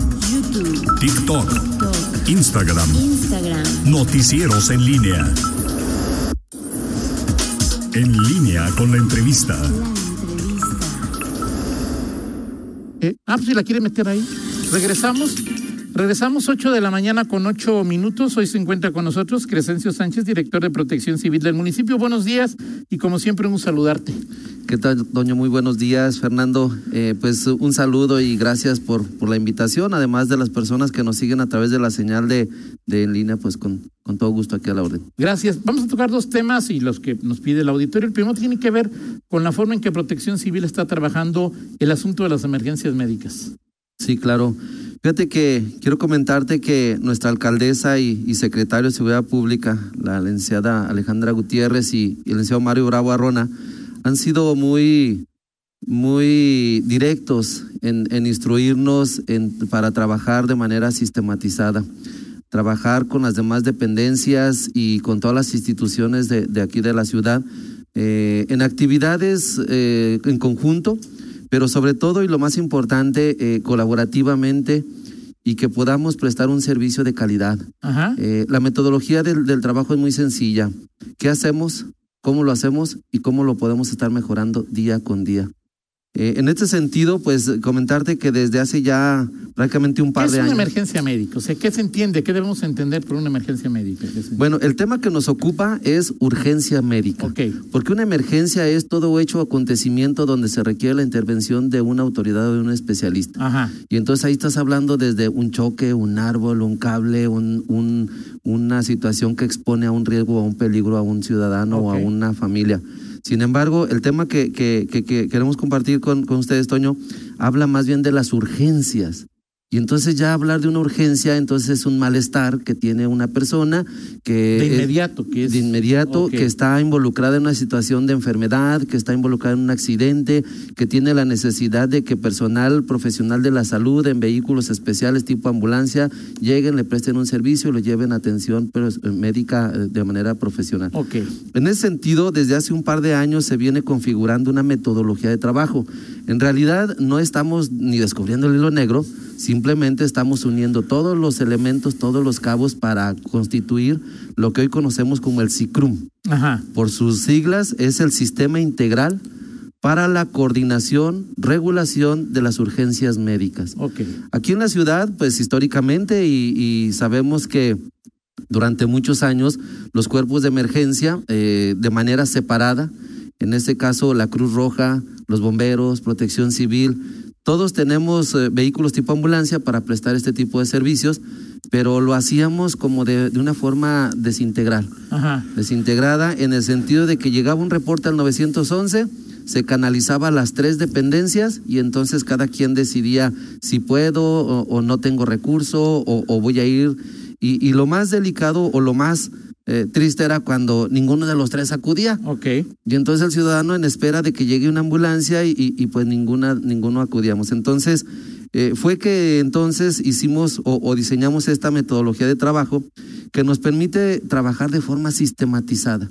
YouTube, TikTok, TikTok, Instagram, Instagram. Noticieros en línea. En línea con la entrevista. La entrevista. Eh, ah, pues si la quiere meter ahí. Regresamos. Regresamos 8 de la mañana con 8 minutos. Hoy se encuentra con nosotros Crescencio Sánchez, director de Protección Civil del municipio. Buenos días y como siempre un saludarte. ¿Qué tal, Doño? Muy buenos días, Fernando. Eh, pues un saludo y gracias por, por la invitación, además de las personas que nos siguen a través de la señal de, de en línea, pues con, con todo gusto aquí a la orden. Gracias. Vamos a tocar dos temas y los que nos pide el auditorio. El primero tiene que ver con la forma en que Protección Civil está trabajando el asunto de las emergencias médicas. Sí, claro. Fíjate que quiero comentarte que nuestra alcaldesa y, y secretario de Seguridad Pública, la licenciada Alejandra Gutiérrez y, y el licenciado Mario Bravo Arrona, han sido muy, muy directos en, en instruirnos en, para trabajar de manera sistematizada, trabajar con las demás dependencias y con todas las instituciones de, de aquí de la ciudad eh, en actividades eh, en conjunto, pero sobre todo y lo más importante, eh, colaborativamente y que podamos prestar un servicio de calidad. Ajá. La metodología del, del trabajo es muy sencilla. ¿Qué hacemos? ¿Cómo lo hacemos? ¿Y cómo lo podemos estar mejorando día con día? Eh, en este sentido, pues comentarte que desde hace ya prácticamente un ¿Qué par es de una años. emergencia médica? O sea, ¿qué se entiende? ¿Qué debemos entender por una emergencia médica? ¿Qué Bueno, el tema que nos ocupa es urgencia médica. Ok. Porque una emergencia es todo hecho o acontecimiento donde se requiere la intervención de una autoridad o de un especialista. Ajá. Y entonces ahí estás hablando desde un choque, un árbol, un cable, un, un- una situación que expone a un riesgo, a un peligro a un ciudadano o a una familia. Sin embargo, el tema que, que- que- que queremos compartir con, con ustedes, Toño, habla más bien de las urgencias. Y entonces ya hablar de una urgencia, entonces es un malestar que tiene una persona que... De inmediato, que es. de inmediato, que está involucrada en una situación de enfermedad, que está involucrada en un accidente, que tiene la necesidad de que personal profesional de la salud en vehículos especiales tipo ambulancia lleguen, le presten un servicio y lo lleven a atención pero, eh, médica eh, de manera profesional. Ok. En ese sentido, desde hace un par de años se viene configurando una metodología de trabajo. En realidad no estamos ni descubriendo el hilo negro, simplemente estamos uniendo todos los elementos, todos los cabos para constituir lo que hoy conocemos como el CICRUM. Ajá. Por sus siglas es el Sistema Integral para la Coordinación, Regulación de las Urgencias Médicas. Aquí en la ciudad, pues históricamente, y, y sabemos que durante muchos años los cuerpos de emergencia, eh, de manera separada, en este caso la Cruz Roja, los bomberos, protección civil, todos tenemos eh, vehículos tipo ambulancia para prestar este tipo de servicios, pero lo hacíamos como de, de una forma desintegral Ajá. desintegrada en el sentido de que llegaba un reporte al 911, se canalizaba a las tres dependencias y entonces cada quien decidía si puedo o, o no tengo recurso o, o voy a ir. Y, y lo más delicado o lo más eh, triste era cuando ninguno de los tres acudía. Ok. Y entonces el ciudadano en espera de que llegue una ambulancia y, y- y pues ninguna, ninguno acudíamos. Entonces, eh, fue que entonces hicimos o, o diseñamos esta metodología de trabajo que nos permite trabajar de forma sistematizada.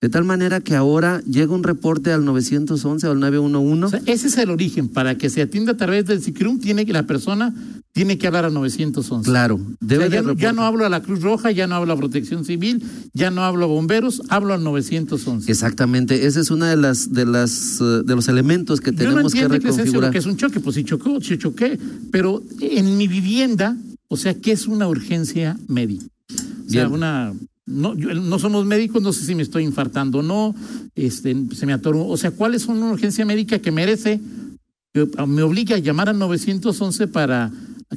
De tal manera que ahora llega un reporte al 911 o al 911. O sea, ese es el origen. Para que se atienda a través del CICRUM, tiene que la persona tiene que hablar a 911. claro, O debe sea, ya, no- ya reportar. no hablo a la Cruz Roja, ya no hablo a Protección Civil, ya no hablo a bomberos, hablo al 911. Exactamente, ese es uno de las de las eh, de los elementos que Yo no tenemos que es eso, reconfigurar. que es un choque, pues si chocó, si choqué, pero en mi vivienda, o sea, ¿qué es una urgencia médica? O sea, Bien. una no, no somos médicos, no sé si me estoy infartando o no, este, se me atoró, o sea, ¿cuál es una urgencia médica que merece, que me obliga a llamar al 911 para,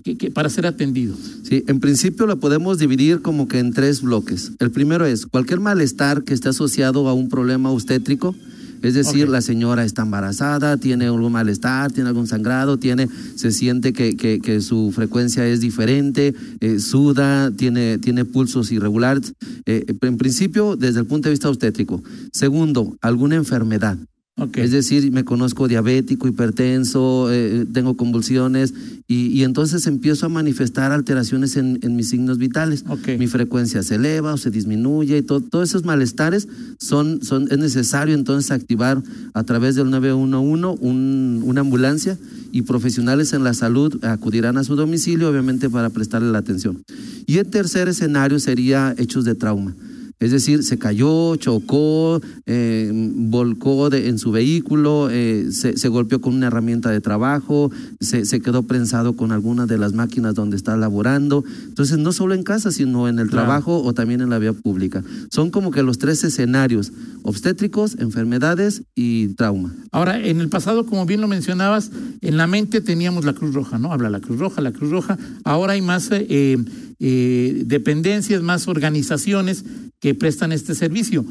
que- para ser atendido? Sí, en principio lo podemos dividir como que en tres bloques. El primero es cualquier malestar que esté asociado a un problema obstétrico, es decir, la señora está embarazada, tiene algún malestar, tiene algún sangrado, tiene, se siente que, que- que su frecuencia es diferente, eh, suda, tiene, tiene pulsos irregulares. Eh, en principio, desde el punto de vista obstétrico. Segundo, alguna enfermedad. Ok. Es decir, me conozco diabético, hipertenso, eh, tengo convulsiones y, y entonces empiezo a manifestar alteraciones en, en mis signos vitales. Ok. Mi frecuencia se eleva o se disminuye y todo, todos esos malestares son, son, es necesario entonces activar a través del 911 un, una ambulancia y profesionales en la salud acudirán a su domicilio, obviamente, para prestarle la atención. Y el tercer escenario sería hechos de trauma. Es decir, se cayó, chocó, eh, volcó de- en su vehículo, eh, se, se golpeó con una herramienta de trabajo, se, se quedó prensado con alguna de las máquinas donde está laborando. Entonces, no solo en casa, sino en el Claro. trabajo o también en la vía pública. Son como que los tres escenarios, obstétricos, enfermedades y trauma. Ahora, en el pasado, como bien lo mencionabas, en la mente teníamos la Cruz Roja, ¿no? Habla la Cruz Roja, la Cruz Roja. Ahora hay más eh, eh, dependencias, más organizaciones que prestan este servicio.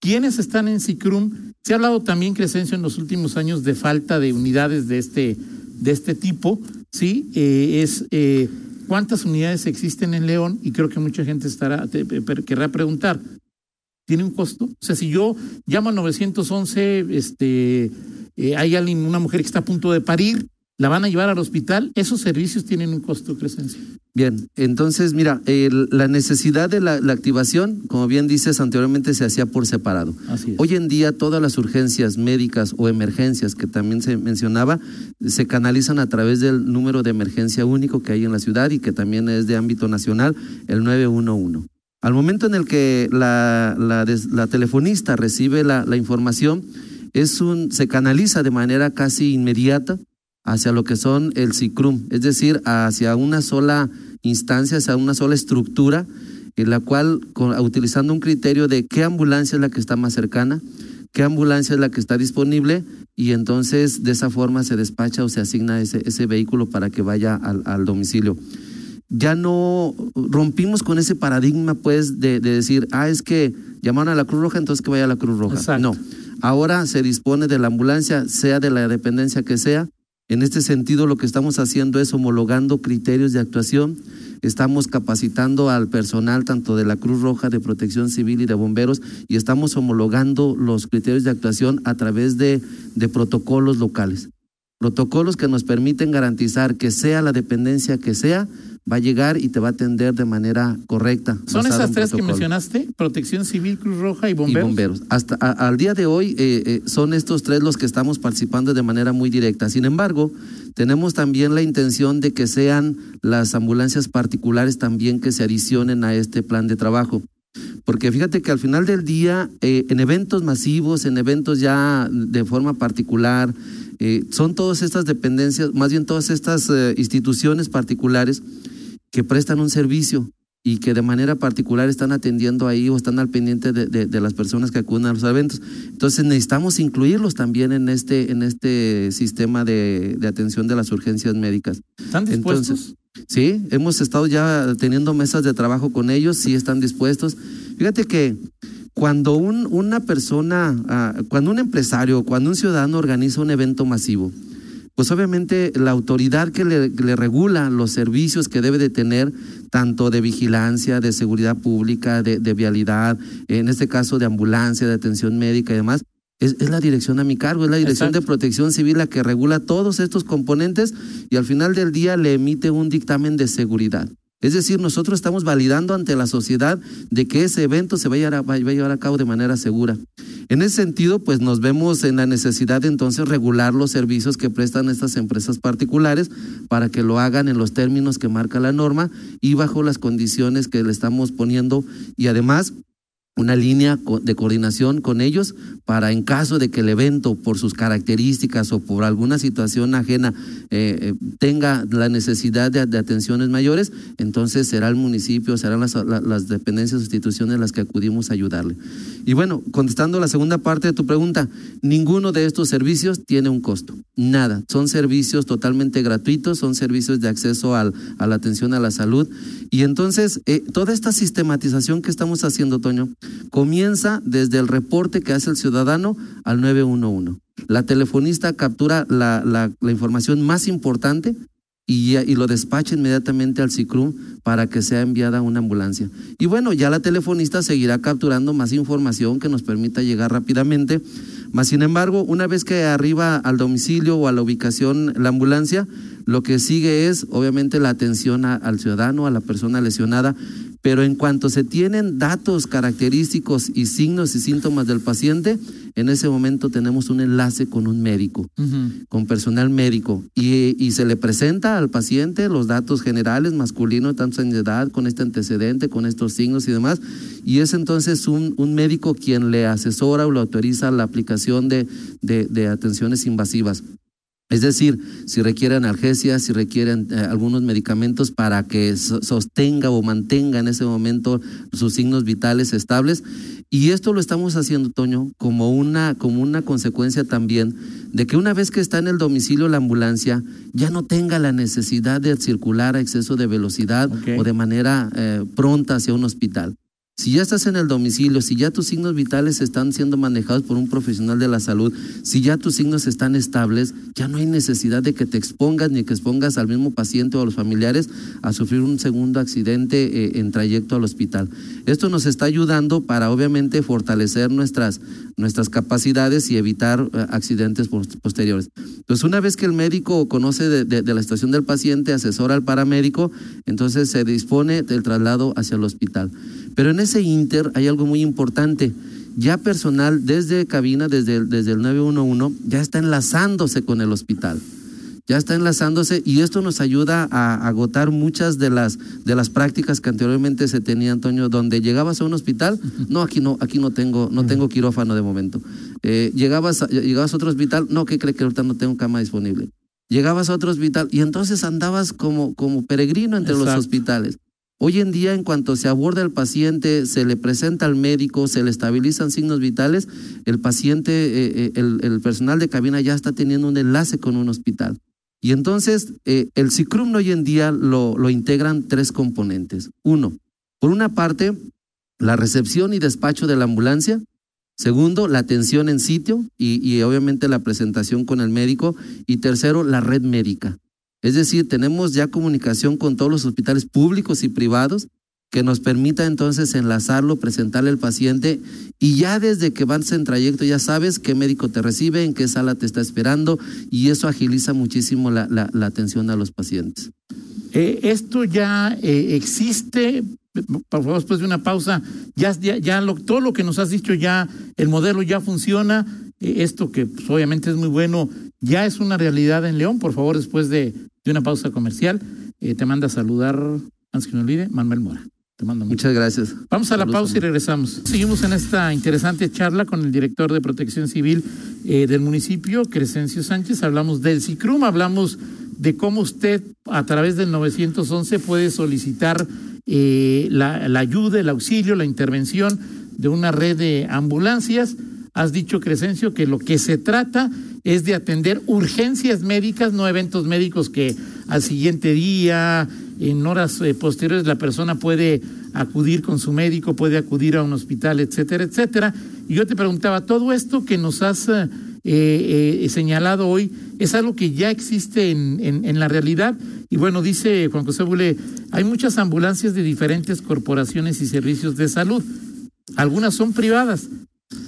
¿Quiénes están en CICRUM? Se ha hablado también, Crescencio, en los últimos años de falta de unidades de este, de este tipo, ¿sí? Eh, es eh, cuántas unidades existen en León y creo que mucha gente estará, querrá preguntar, ¿tiene un costo? O sea, si yo llamo al 911, este, eh, hay alguien, una mujer que está a punto de parir, la van a llevar al hospital, esos servicios tienen un costo, Crescencio. Bien, entonces mira, la necesidad de la, la activación, como bien dices anteriormente, se hacía por separado. Así es. Hoy en día todas las urgencias médicas o emergencias que también se mencionaba se canalizan a través del número de emergencia único que hay en la ciudad y que también es de ámbito nacional, el 911. Al momento en el que la, la des- la telefonista recibe la, la información, es un, se canaliza de manera casi inmediata hacia lo que son el CICRUM, es decir, hacia una sola instancia, hacia una sola estructura, en la cual, con- utilizando un criterio de qué ambulancia es la que está más cercana, qué ambulancia es la que está disponible, y entonces de esa forma se despacha o se asigna ese, ese vehículo para que vaya al, al domicilio. Ya no rompimos con ese paradigma, pues, de, de decir, ah, es que llamaron a la Cruz Roja, entonces que vaya a la Cruz Roja. Exacto. No, ahora se dispone de la ambulancia, sea de la dependencia que sea, en este sentido, lo que estamos haciendo es homologando criterios de actuación. Estamos capacitando al personal tanto de la Cruz Roja, de Protección Civil y de bomberos y estamos homologando los criterios de actuación a través de, de protocolos locales. Protocolos que nos permiten garantizar que sea la dependencia que sea, va a llegar y te va a atender de manera correcta. Son esas tres que mencionaste, Protección Civil, Cruz Roja y y Bomberos. bomberos. Hasta a- al día de hoy eh, eh, son estos tres los que estamos participando de manera muy directa. Sin embargo, tenemos también la intención de que sean las ambulancias particulares también que se adicionen a este plan de trabajo. Porque fíjate que al final del día, eh, en eventos masivos, en eventos ya de forma particular, son todas estas dependencias, más bien todas estas instituciones particulares que prestan un servicio y que de manera particular están atendiendo ahí o están al pendiente de, de- de las personas que acuden a los eventos. Entonces necesitamos incluirlos también en este, en este sistema de, de atención de las urgencias médicas. ¿Están dispuestos? Entonces, sí, hemos estado ya teniendo mesas de trabajo con ellos, sí están dispuestos. Fíjate que cuando un, una persona, ah, cuando un empresario, cuando un ciudadano organiza un evento masivo, pues obviamente la autoridad que le, regula los servicios que debe de tener, tanto de vigilancia, de seguridad pública, de, de vialidad, en este caso de ambulancia, de atención médica y demás, es, es la dirección a mi cargo, es la dirección Exacto. de protección civil la que regula todos estos componentes y al final del día le emite un dictamen de seguridad. Es decir, nosotros estamos validando ante la sociedad de que ese evento se va a llevar a, va a llevar a cabo de manera segura. En ese sentido, pues nos vemos en la necesidad de entonces regular los servicios que prestan estas empresas particulares para que lo hagan en los términos que marca la norma y bajo las condiciones que le estamos poniendo. Y además una línea de coordinación con ellos para en caso de que el evento por sus características o por alguna situación ajena eh, eh, tenga la necesidad de, de atenciones mayores, entonces será el municipio, serán las, la- las dependencias o instituciones las que acudimos a ayudarle. Y bueno, contestando la segunda parte de tu pregunta, ninguno de estos servicios tiene un costo, nada. Son servicios totalmente gratuitos, son servicios de acceso al- a la atención a la salud. Y entonces, eh, toda esta sistematización que estamos haciendo, Toño, comienza desde el reporte que hace el ciudadano al 911. La telefonista captura la, información más importante y, lo despacha inmediatamente al CICRUM para que sea enviada una ambulancia. Y bueno, ya la telefonista seguirá capturando más información que nos permita llegar rápidamente. Mas, sin embargo, una vez que arriba al domicilio o a la ubicación la ambulancia, lo que sigue es obviamente la atención al ciudadano, a la persona lesionada, pero en cuanto se tienen datos característicos y signos y síntomas del paciente, en ese momento tenemos un enlace con un médico, con personal médico, y, y, se le presenta al paciente los datos generales, masculino, tanto en edad, con este antecedente, con estos signos y demás, y es entonces un, un médico quien le asesora o le autoriza la aplicación de, de, de atenciones invasivas. Es decir, si requieren analgesias, si requieren eh, algunos medicamentos para que sostenga o mantenga en ese momento sus signos vitales estables. Y esto lo estamos haciendo, Toño, como una, como una consecuencia también de que una vez que está en el domicilio la ambulancia, ya no tenga la necesidad de circular a exceso de velocidad Okay. o de manera eh, pronta hacia un hospital. Si ya estás en el domicilio, si ya tus signos vitales están siendo manejados por un profesional de la salud, si ya tus signos están estables, ya no hay necesidad de que te expongas ni que expongas al mismo paciente o a los familiares a sufrir un segundo accidente eh, en trayecto al hospital. Esto nos está ayudando para obviamente fortalecer nuestras, nuestras capacidades y evitar eh, accidentes posteriores. Entonces, una vez que el médico conoce de la situación del paciente, asesora al paramédico, entonces se dispone del traslado hacia el hospital. Pero en ese inter hay algo muy importante. Ya personal desde cabina, desde el, desde el 911, ya está enlazándose con el hospital. Ya está enlazándose y esto nos ayuda a agotar muchas de las, de las prácticas que anteriormente se tenía, Antonio, donde llegabas a un hospital, no, aquí no, aquí no tengo, no tengo quirófano de momento. Eh, llegabas, a, llegabas a otro hospital, no, ¿qué cree que ahorita no tengo cama disponible? Llegabas a otro hospital y entonces andabas como, como peregrino entre Exacto. los hospitales. Hoy en día, en cuanto se aborda al paciente, se le presenta al médico, se le estabilizan signos vitales, el paciente, eh, el, el, personal de cabina ya está teniendo un enlace con un hospital. Y entonces, eh, el CICRUM hoy en día lo, integran tres componentes. Uno, por una parte, la recepción y despacho de la ambulancia. Segundo, la atención en sitio y obviamente la presentación con el médico. Y tercero, la red médica. Es decir, tenemos ya comunicación con todos los hospitales públicos y privados que nos permita entonces enlazarlo, presentarle al paciente y ya desde que vas en trayecto ya sabes qué médico te recibe, en qué sala te está esperando y eso agiliza muchísimo la, la, atención a los pacientes. Eh, esto ya eh, existe, por favor, después de una pausa, ya, ya, todo lo que nos has dicho ya, el modelo ya funciona, esto que pues, obviamente es muy bueno, ya es una realidad en León, por favor, después de, de una pausa comercial, eh, te manda a saludar, antes que me olvide, Manuel Mora. Te mando. Muchas gracias. Vamos a la pausa y regresamos. Seguimos en esta interesante charla con el director de Protección Civil eh, del municipio, Crescencio Sánchez. Hablamos del CICRUM, hablamos de cómo usted a través del 911 puede solicitar eh, la, la ayuda, el auxilio, la intervención de una red de ambulancias. Has dicho, Crescencio, que lo que se trata es de atender urgencias médicas, no eventos médicos que al siguiente día, en horas eh, posteriores, la persona puede acudir con su médico, puede acudir a un hospital, etcétera, etcétera. Y yo te preguntaba, todo esto que nos has eh, eh, señalado hoy es algo que ya existe en, en, en, la realidad. Y bueno, dice Juan José Bule, hay muchas ambulancias de diferentes corporaciones y servicios de salud. Algunas son privadas.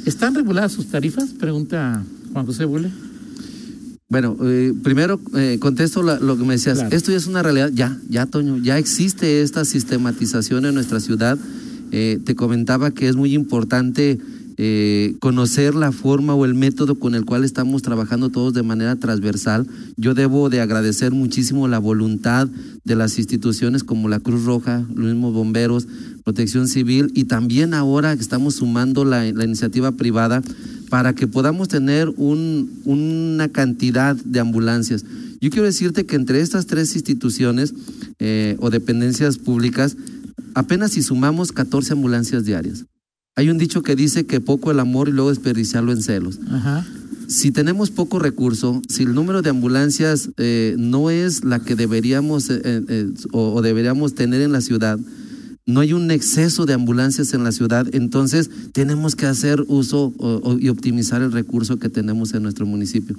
¿Están reguladas sus tarifas? Pregunta Juan José Bule. Bueno, eh, primero eh, contesto la, lo que me decías. Claro. Esto ya es una realidad, ya, ya, Toño, ya existe esta sistematización en nuestra ciudad. Eh, te comentaba que es muy importante eh, conocer la forma o el método con el cual estamos trabajando todos de manera transversal. Yo debo de agradecer muchísimo la voluntad de las instituciones como la Cruz Roja, los mismos bomberos, Protección Civil y también ahora que estamos sumando la, iniciativa privada para que podamos tener un, una cantidad de ambulancias. Yo quiero decirte que entre estas tres instituciones eh, o dependencias públicas, apenas si sumamos 14 ambulancias diarias. Hay un dicho que dice que poco el amor y luego desperdiciarlo en celos. Ajá. Si tenemos poco recurso, si el número de ambulancias eh, no es la que deberíamos eh, eh, o, o deberíamos tener en la ciudad, no hay un exceso de ambulancias en la ciudad, entonces tenemos que hacer uso o, o, y optimizar el recurso que tenemos en nuestro municipio.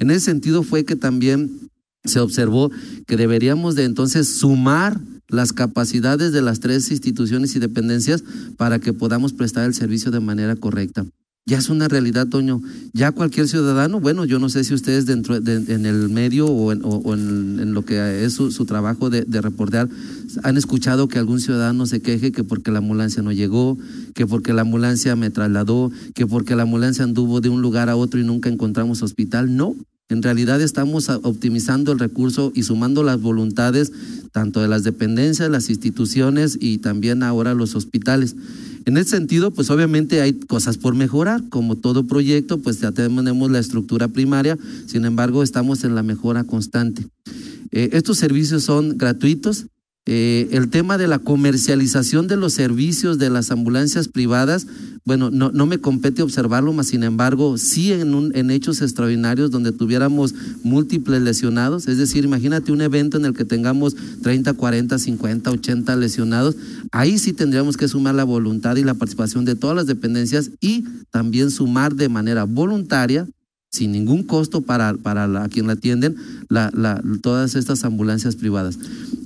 En ese sentido fue que también se observó que deberíamos de entonces sumar las capacidades de las tres instituciones y dependencias para que podamos prestar el servicio de manera correcta. Ya es una realidad, Toño. Ya cualquier ciudadano, bueno, yo no sé si ustedes dentro de, en el medio o en, lo que es su, su trabajo de, de, reportear, han escuchado que algún ciudadano se queje que porque la ambulancia no llegó, que porque la ambulancia me trasladó, que porque la ambulancia anduvo de un lugar a otro y nunca encontramos hospital. No, en realidad estamos optimizando el recurso y sumando las voluntades tanto de las dependencias, las instituciones y también ahora los hospitales. En ese sentido, pues obviamente hay cosas por mejorar, como todo proyecto, pues ya tenemos la estructura primaria, sin embargo estamos en la mejora constante. Eh, estos servicios son gratuitos, eh, el tema de la comercialización de los servicios de las ambulancias privadas, bueno, no, me compete observarlo, mas sin embargo, sí en, un, hechos extraordinarios donde tuviéramos múltiples lesionados, es decir, imagínate un evento en el que tengamos 30, 40, 50, 80 lesionados, ahí sí tendríamos que sumar la voluntad y la participación de todas las dependencias y también sumar de manera voluntaria sin ningún costo para, para la, quien la atienden, todas estas ambulancias privadas.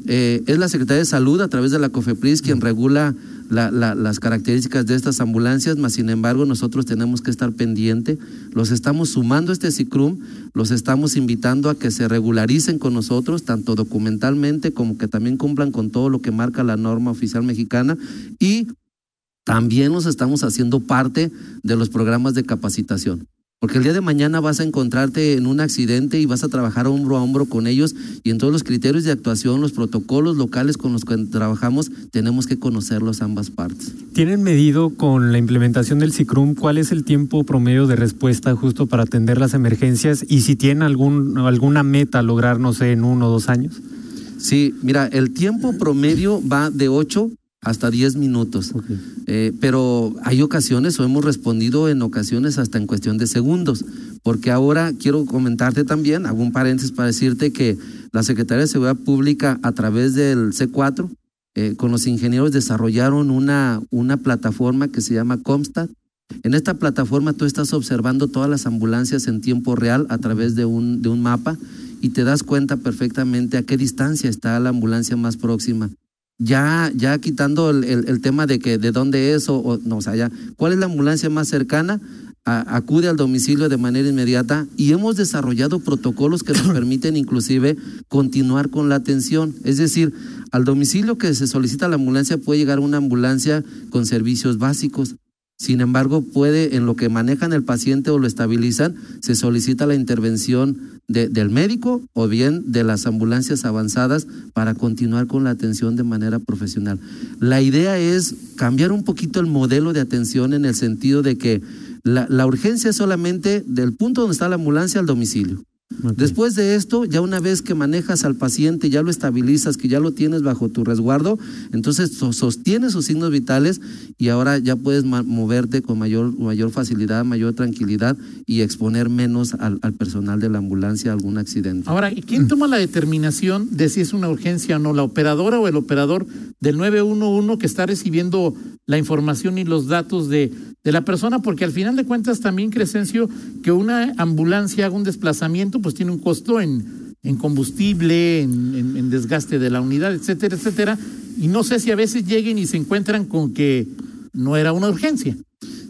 Eh, es la Secretaría de Salud a través de la COFEPRIS quien regula la, las características de estas ambulancias, mas sin embargo nosotros tenemos que estar pendiente, los estamos sumando a este CICRUM, los estamos invitando a que se regularicen con nosotros, tanto documentalmente como que también cumplan con todo lo que marca la norma oficial mexicana. Y también los estamos haciendo parte de los programas de capacitación. Porque el día de mañana vas a encontrarte en un accidente y vas a trabajar hombro a hombro con ellos y en todos los criterios de actuación, los protocolos locales con los que trabajamos, tenemos que conocerlos ambas partes. ¿Tienen medido con la implementación del CICRUM cuál es el tiempo promedio de respuesta justo para atender las emergencias y si tienen algún, alguna meta a lograr, no sé, en uno o dos años? Sí, mira, el tiempo promedio va de 8 hasta 10 minutos. Okay. Eh, pero hay ocasiones, o hemos respondido en ocasiones hasta en cuestión de segundos, porque ahora quiero comentarte también, hago un paréntesis para decirte que la Secretaría de Seguridad Pública a través del C4, eh, con los ingenieros desarrollaron una, una plataforma que se llama Comstat. En esta plataforma tú estás observando todas las ambulancias en tiempo real a través de un, de un mapa y te das cuenta perfectamente a qué distancia está la ambulancia más próxima ya, ya quitando el, el, el, tema de que de dónde es o, o, no, o sea, ya, ¿cuál es la ambulancia más cercana? A, acude al domicilio de manera inmediata y hemos desarrollado protocolos que nos permiten inclusive continuar con la atención. Es decir, al domicilio que se solicita la ambulancia puede llegar una ambulancia con servicios básicos. Sin embargo, puede, en lo que manejan el paciente o lo estabilizan, se solicita la intervención de, del médico o bien de las ambulancias avanzadas para continuar con la atención de manera profesional. La idea es cambiar un poquito el modelo de atención en el sentido de que la urgencia es solamente del punto donde está la ambulancia al domicilio. Okay. Después de esto, ya una vez que manejas al paciente, ya lo estabilizas, que ya lo tienes bajo tu resguardo, entonces sostienes sus signos vitales y ahora ya puedes moverte con mayor, mayor facilidad, mayor tranquilidad y exponer menos al, al, personal de la ambulancia a algún accidente. Ahora, ¿quién toma la determinación de si es una urgencia o no? ¿La operadora o el operador del 911 que está recibiendo la información y los datos de, de la persona? Porque al final de cuentas también, Crescencio, que una ambulancia haga un desplazamiento, pues tiene un costo en, combustible, en, desgaste de la unidad, etcétera, etcétera. Y no sé si a veces lleguen y se encuentran con que no era una urgencia.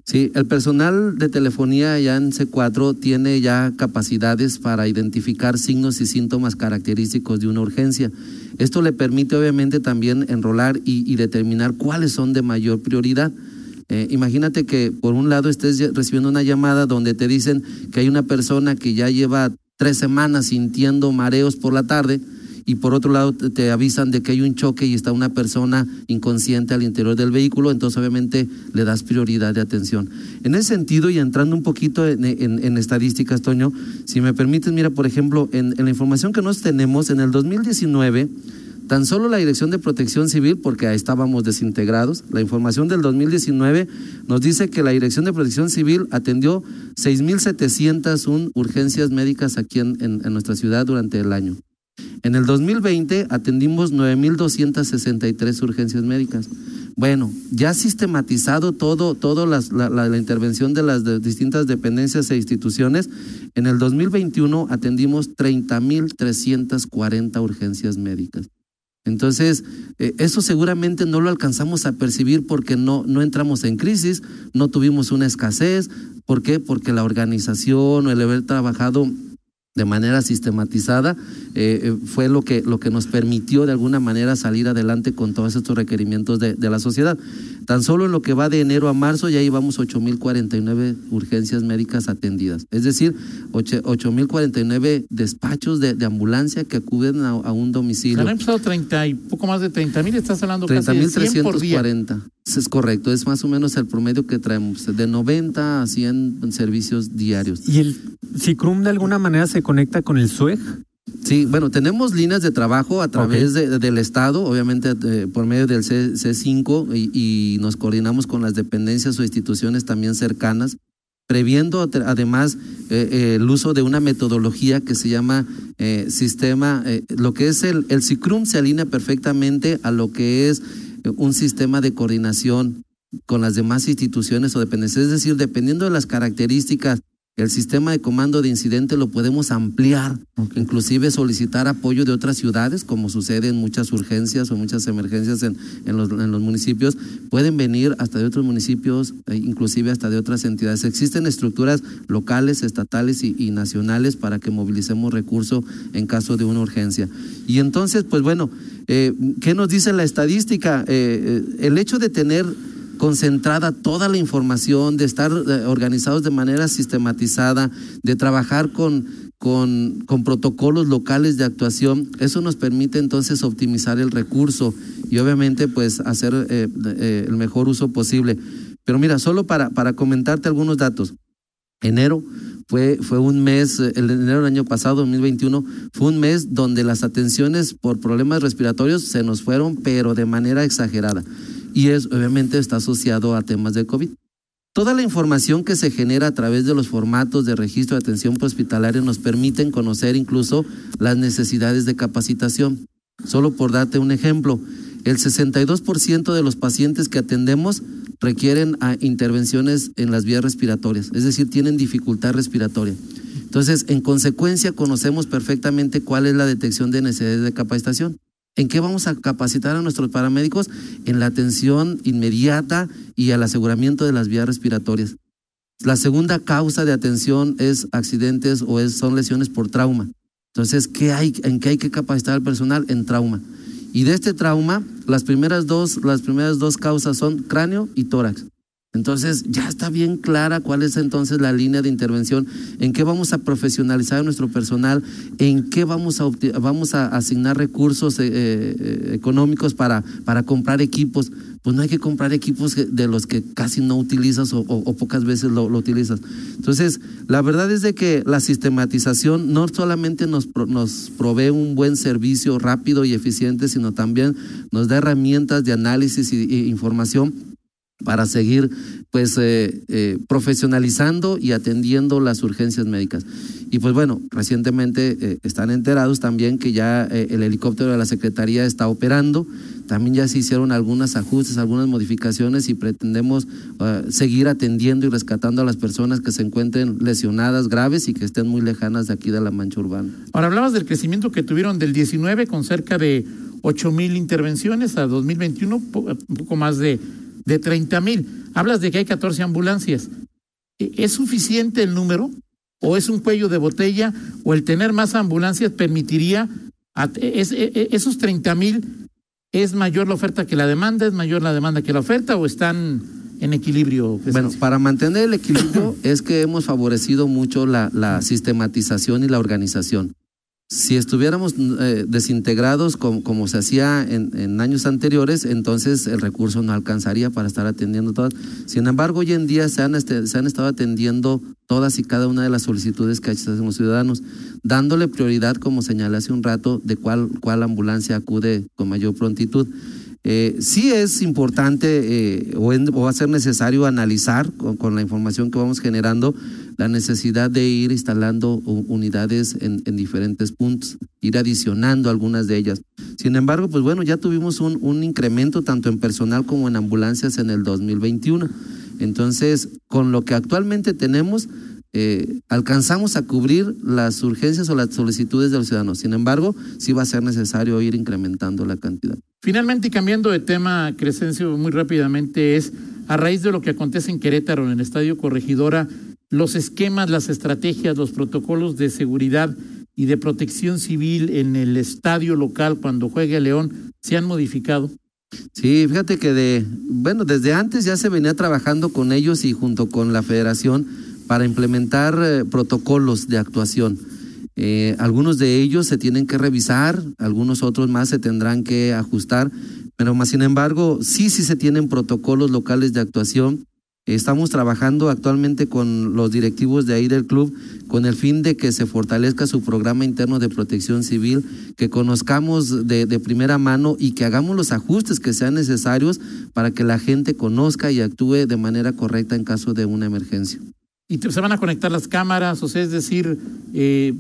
Sí, el personal de telefonía ya en C4 tiene ya capacidades para identificar signos y síntomas característicos de una urgencia. Esto le permite obviamente también enrolar y, y determinar cuáles son de mayor prioridad. Eh, imagínate que por un lado estés recibiendo una llamada donde te dicen que hay una persona que ya lleva tres semanas sintiendo mareos por la tarde y por otro lado te avisan de que hay un choque y está una persona inconsciente al interior del vehículo, entonces obviamente le das prioridad de atención. En ese sentido, y entrando un poquito en, estadísticas, Toño, si me permites, mira, por ejemplo, en, en la información que nos tenemos, en el 2019, Tan solo la Dirección de Protección Civil, porque ahí estábamos desintegrados, la información del 2019 nos dice que la Dirección de Protección Civil atendió 6.701 urgencias médicas aquí en, nuestra ciudad durante el año. En el 2020 atendimos 9.263 urgencias médicas. Bueno, ya sistematizado todo, la, intervención de las distintas dependencias e instituciones, en el 2021 atendimos 30.340 urgencias médicas. Entonces, eh, eso seguramente no lo alcanzamos a percibir porque no, no entramos en crisis, no tuvimos una escasez. ¿Por qué? Porque la organización o el haber trabajado de manera sistematizada eh, eh, fue lo que, lo que nos permitió de alguna manera salir adelante con todos estos requerimientos de, de la sociedad. Tan solo en lo que va de enero a marzo ya llevamos 8.049 urgencias médicas atendidas, es decir, ocho- 8.049 despachos de, de ambulancia que acuden a, a un domicilio. año pasado 30 y poco más de 30 mil, estás hablando casi de 100 por día. 30.340. Es correcto, es más o menos el promedio que traemos, de 90 a 100 servicios diarios. ¿Y el CICRUM de alguna manera se conecta con el SUEG? Sí, bueno, tenemos líneas de trabajo a través de- del Estado, obviamente eh, por medio del C, C5 y, y nos coordinamos con las dependencias o instituciones también cercanas, previendo además eh, eh, el uso de una metodología que se llama sistema, lo que es el, el CICRUM se alinea perfectamente a lo que es un sistema de coordinación con las demás instituciones o dependencias, es decir, dependiendo de las características el sistema de comando de incidente lo podemos ampliar, inclusive solicitar apoyo de otras ciudades, como sucede en muchas urgencias o muchas emergencias en, en los, municipios. Pueden venir hasta de otros municipios, e inclusive hasta de otras entidades. Existen estructuras locales, estatales y, y nacionales para que movilicemos recursos en caso de una urgencia. Y entonces, pues bueno, eh, ¿qué nos dice la estadística? Eh, eh, el hecho de tener concentrada toda la información, de estar eh, organizados de manera sistematizada, de trabajar con, con, con protocolos locales de actuación, eso nos permite entonces optimizar el recurso y obviamente pues hacer eh, eh, el mejor uso posible. Pero mira, solo para, para comentarte algunos datos. Enero fue, fue un mes, el enero del año pasado, 2021, fue un mes donde las atenciones por problemas respiratorios se nos fueron, pero de manera exagerada. Y es, obviamente está asociado a temas de COVID. Toda la información que se genera a través de los formatos de registro de atención hospitalaria nos permiten conocer incluso las necesidades de capacitación. Solo por darte un ejemplo, el 62% de los pacientes que atendemos requieren a intervenciones en las vías respiratorias, es decir, tienen dificultad respiratoria. Entonces, en consecuencia, conocemos perfectamente cuál es la detección de necesidades de capacitación. ¿En qué vamos a capacitar a nuestros paramédicos? En la atención inmediata y al aseguramiento de las vías respiratorias. La segunda causa de atención es accidentes o es, son lesiones por trauma. Entonces, ¿qué hay, ¿en qué hay que capacitar al personal? En trauma. Y de este trauma, las primeras dos, las primeras dos causas son cráneo y tórax. Entonces, ya está bien clara cuál es entonces la línea de intervención, en qué vamos a profesionalizar a nuestro personal, en qué vamos a, vamos a asignar recursos eh, eh, económicos para, para comprar equipos. Pues no hay que comprar equipos de los que casi no utilizas o, pocas veces lo, utilizas. Entonces, la verdad es de que la sistematización no solamente nos, nos provee un buen servicio rápido y eficiente, sino también nos da herramientas de análisis y información para seguir pues eh, eh, profesionalizando y atendiendo las urgencias médicas. Y pues bueno, recientemente eh, están enterados también que ya el helicóptero de la Secretaría está operando, también ya se hicieron algunos ajustes, algunas modificaciones y pretendemos seguir atendiendo y rescatando a las personas que se encuentren lesionadas graves y que estén muy lejanas de aquí de la mancha urbana. Ahora hablabas del crecimiento que tuvieron del 19 con cerca de 8 mil intervenciones a 2021, po- un poco más de, de 30 mil. Hablas de que hay 14 ambulancias. ¿E- ¿Es suficiente el número? ¿O es un cuello de botella? ¿O el tener más ambulancias permitiría, es- e- e- esos 30 mil, es mayor la oferta que la demanda? ¿Es mayor la demanda que la oferta? ¿O están en equilibrio? Bueno, para mantener el equilibrio es que hemos favorecido mucho la, la sistematización y la organización. Si estuviéramos eh, desintegrados como, se hacía en, en años anteriores, entonces el recurso no alcanzaría para estar atendiendo todas. Sin embargo, hoy en día se han, este, estado atendiendo todas y cada una de las solicitudes que hacen los ciudadanos, dándole prioridad, como señalé hace un rato, de cuál, cuál ambulancia acude con mayor prontitud. Eh, sí es importante eh, o, en- o va a ser necesario analizar con la información que vamos generando la necesidad de ir instalando unidades en, en diferentes puntos, ir adicionando algunas de ellas. Sin embargo, pues bueno, ya tuvimos un, un incremento tanto en personal como en ambulancias en el 2021. Entonces, con lo que actualmente tenemos, eh, alcanzamos a cubrir las urgencias o las solicitudes de los ciudadanos. Sin embargo, sí va a ser necesario ir incrementando la cantidad. Finalmente, y cambiando de tema, Crescencio, muy rápidamente, es a raíz de lo que acontece en Querétaro, en el Estadio Corregidora, los esquemas, las estrategias, los protocolos de seguridad y de protección civil en el estadio local cuando juegue León se han modificado. Sí, fíjate que de, bueno, desde antes ya se venía trabajando con ellos y junto con la federación para implementar eh, protocolos de actuación. Eh, algunos de ellos se tienen que revisar, algunos otros más se tendrán que ajustar, pero más sin embargo, sí, sí se tienen protocolos locales de actuación. Estamos trabajando actualmente con los directivos de ahí del club con el fin de que se fortalezca su programa interno de protección civil, que conozcamos de, primera mano y que hagamos los ajustes que sean necesarios para que la gente conozca y actúe de manera correcta en caso de una emergencia. Y se van a conectar las cámaras, o sea, es decir, eh,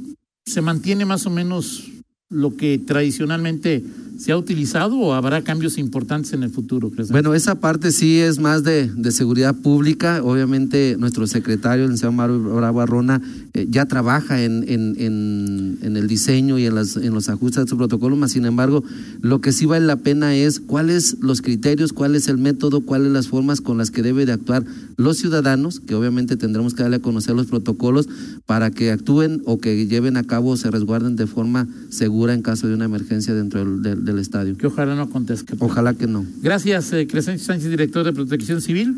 se mantiene más o menos lo que tradicionalmente se ha utilizado o habrá cambios importantes en el futuro? Bueno, esa parte sí es más de, seguridad pública. Obviamente, nuestro secretario, el licenciado Mario Bravo Arrona, eh, ya trabaja en, el diseño y en los ajustes de su protocolo. Más sin embargo, lo que sí vale la pena es cuáles los criterios, cuál es el método, cuáles las formas con las que debe de actuar los ciudadanos, que obviamente tendremos que darle a conocer los protocolos para que actúen o que lleven a cabo o se resguarden de forma segura en caso de una emergencia dentro del, del- del estadio. que ojalá no acontezca. Ojalá que no. Gracias, eh, Crescencio Sánchez, director de Protección Civil.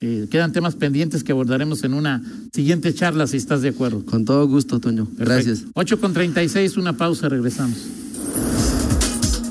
Eh, quedan temas pendientes que abordaremos en una siguiente charla, si estás de acuerdo. Con todo gusto, Toño. Gracias. 8 con 36, una pausa, regresamos.